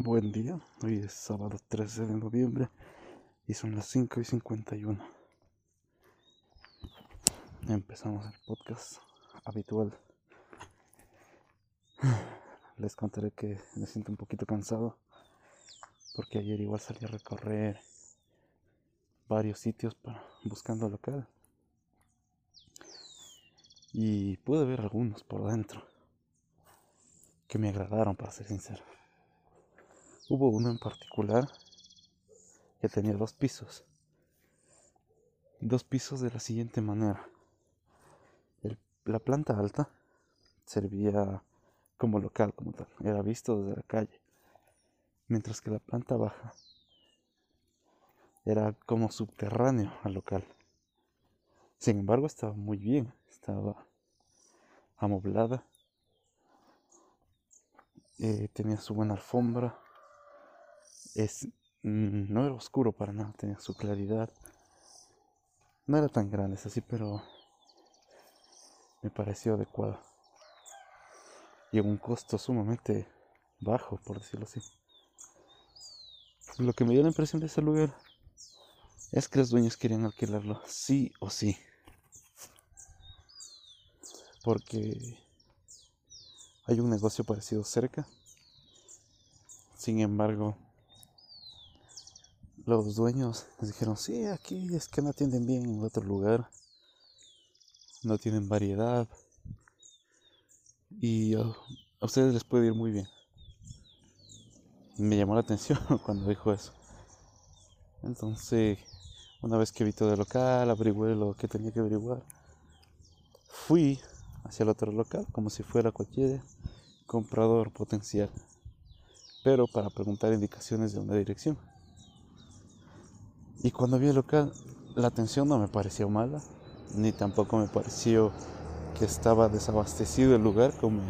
Buen día, hoy es sábado 13 de noviembre y son las 5 y 51. Empezamos el podcast habitual. Les contaré que me siento un poquito cansado porque ayer igual salí a recorrer varios sitios para, buscando local y pude ver algunos por dentro que me agradaron para ser sincero. Hubo uno en particular que tenía dos pisos. Dos pisos de la siguiente manera. la planta alta servía como local, como tal. Era visto desde la calle. Mientras que la planta baja era como subterráneo al local. Sin embargo, estaba muy bien. Estaba amoblada. Eh, tenía su buena alfombra es, mm, no era oscuro para nada, tenía su claridad. No era tan grande, es así, pero me pareció adecuado. Y en un costo sumamente bajo, por decirlo así. Lo que me dio la impresión de ese lugar es que los dueños querían alquilarlo sí o sí. Porque hay un negocio parecido cerca. Sin embargo, los dueños dijeron, sí, aquí es que no atienden bien en otro lugar, no tienen variedad y a, ustedes les puede ir muy bien. Me llamó la atención cuando dijo eso. Entonces, una vez que vi todo el local, averigué lo que tenía que averiguar, fui hacia el otro local como si fuera cualquier comprador potencial, pero para preguntar indicaciones de una dirección. Y cuando vi el local, la atención no me pareció mala, ni tampoco me pareció que estaba desabastecido el lugar, como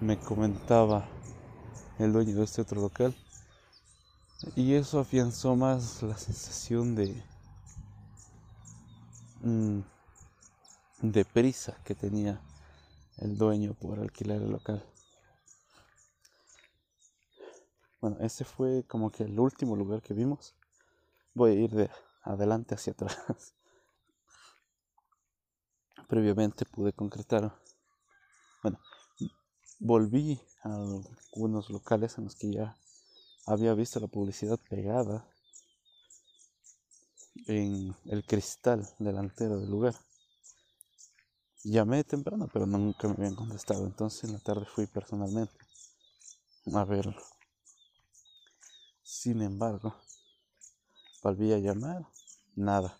me comentaba el dueño de este otro local. Y eso afianzó más la sensación de, mm, de prisa que tenía el dueño por alquilar el local. Bueno, ese fue como que el último lugar que vimos voy a ir de adelante hacia atrás. Previamente pude concretar, bueno, volví a algunos locales en los que ya había visto la publicidad pegada en el cristal delantero del lugar. Llamé temprano, pero nunca me habían contestado. Entonces en la tarde fui personalmente a verlo. Sin embargo, Volví a llamar, nada.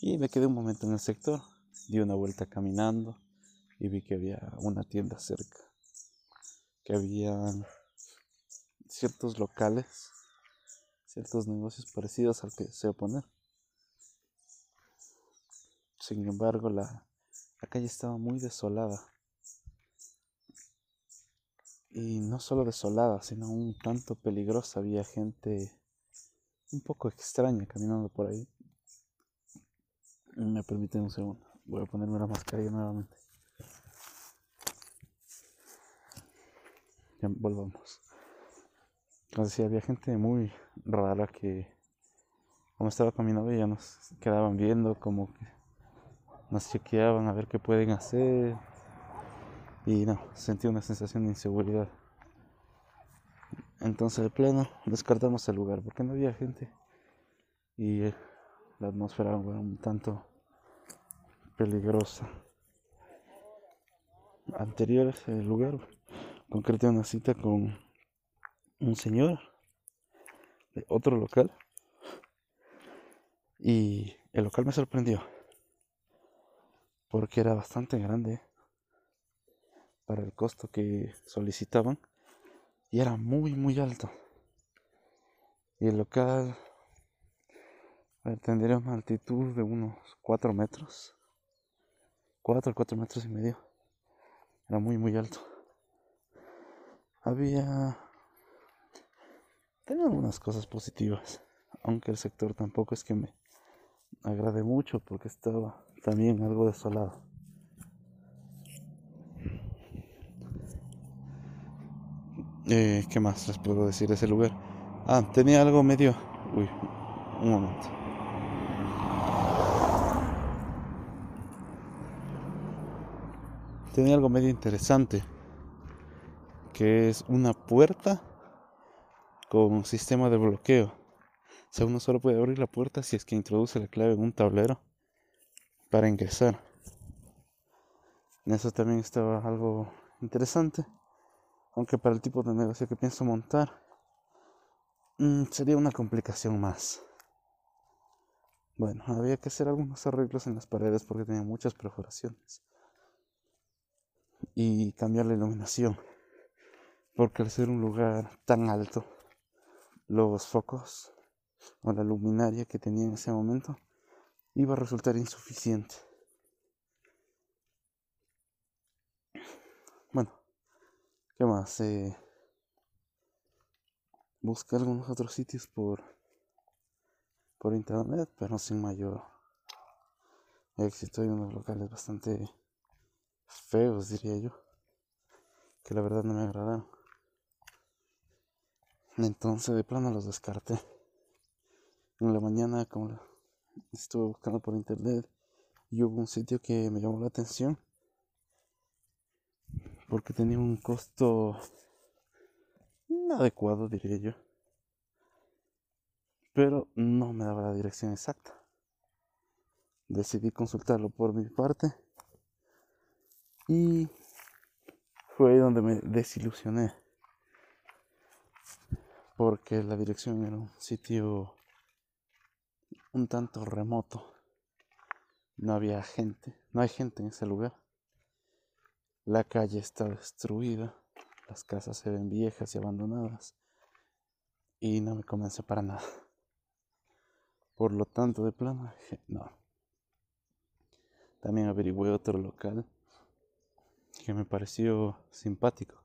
Y me quedé un momento en el sector, di una vuelta caminando y vi que había una tienda cerca, que había ciertos locales, ciertos negocios parecidos al que deseo poner. Sin embargo, la, la calle estaba muy desolada. Y no solo desolada, sino un tanto peligrosa. Había gente un poco extraña caminando por ahí. Me permiten un segundo. Voy a ponerme la mascarilla nuevamente. Ya volvamos. Entonces sí, había gente muy rara que como estaba caminando ya nos quedaban viendo, como que nos chequeaban a ver qué pueden hacer. Y no, sentí una sensación de inseguridad. Entonces, de plano, descartamos el lugar porque no había gente. Y eh, la atmósfera era un tanto peligrosa. Anterior a ese lugar, concreté una cita con un señor de otro local. Y el local me sorprendió porque era bastante grande para el costo que solicitaban y era muy muy alto. Y el local tendría una altitud de unos 4 metros. 4 4 metros y medio. Era muy muy alto. Había tenía algunas cosas positivas aunque el sector tampoco es que me agrade mucho porque estaba también algo desolado Eh, ¿Qué más les puedo decir de ese lugar? Ah, tenía algo medio... Uy, un momento. Tenía algo medio interesante, que es una puerta con un sistema de bloqueo. O sea, uno solo puede abrir la puerta si es que introduce la clave en un tablero para ingresar. En eso también estaba algo interesante. Aunque para el tipo de negocio que pienso montar, mm, sería una complicación más. Bueno, había que hacer algunos arreglos en las paredes porque tenía muchas perforaciones. Y cambiar la iluminación. Porque al ser un lugar tan alto, los focos o la luminaria que tenía en ese momento iba a resultar insuficiente. Bueno, ¿qué más? Eh, busqué algunos otros sitios por, por internet, pero sin mayor éxito. Hay unos locales bastante feos, diría yo, que la verdad no me agradaron. Entonces de plano los descarté. En la mañana, como estuve buscando por internet, y hubo un sitio que me llamó la atención porque tenía un costo adecuado, diría yo. Pero no me daba la dirección exacta. Decidí consultarlo por mi parte y fue ahí donde me desilusioné. Porque la dirección era un sitio un tanto remoto. No había gente, no hay gente en ese lugar. La calle está destruida, las casas se ven viejas y abandonadas y no me convence para nada. Por lo tanto, de plano, no. También averigüé otro local que me pareció simpático.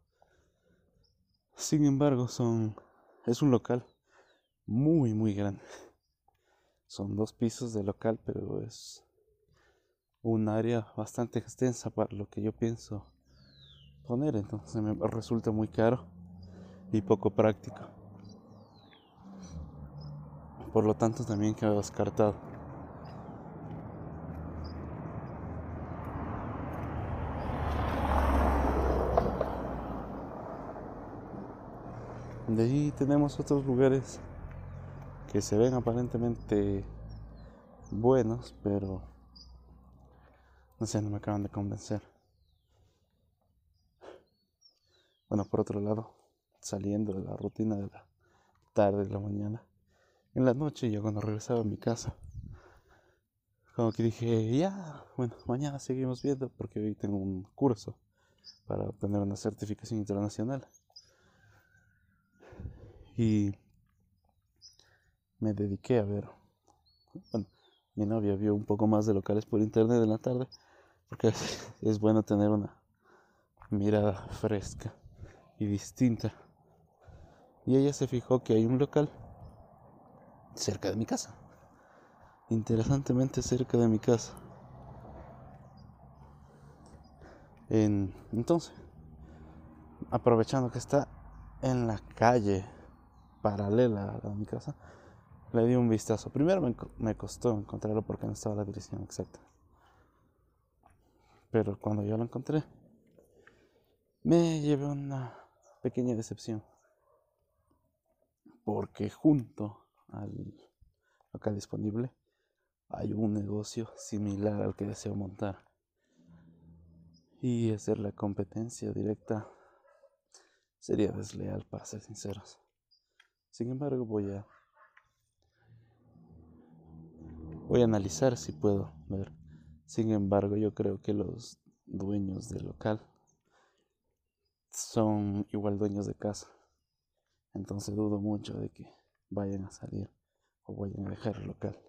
Sin embargo, son es un local muy muy grande. Son dos pisos de local, pero es un área bastante extensa para lo que yo pienso poner, entonces me resulta muy caro y poco práctico. Por lo tanto también quedó descartado. De ahí tenemos otros lugares que se ven aparentemente buenos, pero no sé, no me acaban de convencer. Bueno, por otro lado, saliendo de la rutina de la tarde, de la mañana, en la noche yo cuando regresaba a mi casa, como que dije, ya, bueno, mañana seguimos viendo porque hoy tengo un curso para obtener una certificación internacional. Y me dediqué a ver, bueno, mi novia vio un poco más de locales por internet en la tarde porque es bueno tener una mirada fresca y distinta. Y ella se fijó que hay un local cerca de mi casa. Interesantemente cerca de mi casa. En, entonces, aprovechando que está en la calle paralela a mi casa, le di un vistazo. Primero me, me costó encontrarlo porque no estaba la dirección exacta. Pero cuando yo lo encontré, me llevé una pequeña decepción. Porque junto al local disponible hay un negocio similar al que deseo montar. Y hacer la competencia directa sería desleal, para ser sinceros. Sin embargo, voy a voy a analizar si puedo ver sin embargo, yo creo que los dueños del local son igual dueños de casa. Entonces dudo mucho de que vayan a salir o vayan a dejar el local.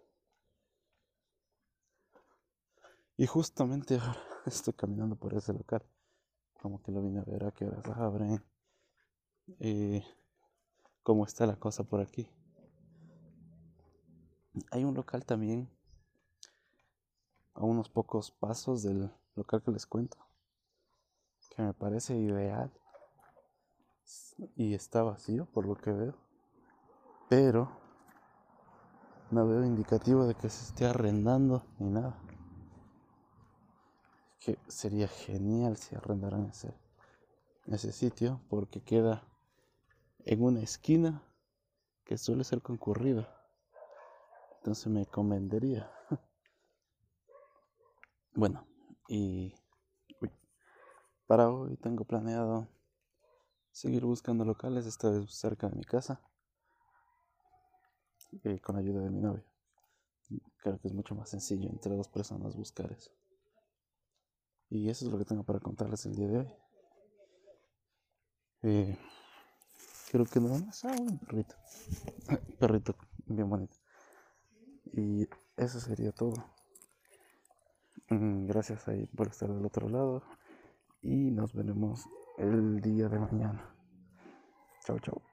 Y justamente ahora estoy caminando por ese local. Como que lo vine a ver a qué horas abren. Eh, cómo está la cosa por aquí. Hay un local también a unos pocos pasos del local que les cuento, que me parece ideal y está vacío por lo que veo. Pero no veo indicativo de que se esté arrendando ni nada. Que sería genial si arrendaran ese, ese sitio porque queda en una esquina que suele ser concurrida. Entonces me convendría. Bueno, y para hoy tengo planeado seguir buscando locales, esta vez cerca de mi casa, y con ayuda de mi novio. Creo que es mucho más sencillo entre dos personas buscar eso. Y eso es lo que tengo para contarles el día de hoy. Eh, creo que no más. Ah, un perrito. perrito bien bonito. Y eso sería todo. Gracias por estar del otro lado. Y nos veremos el día de mañana. Chao, chao.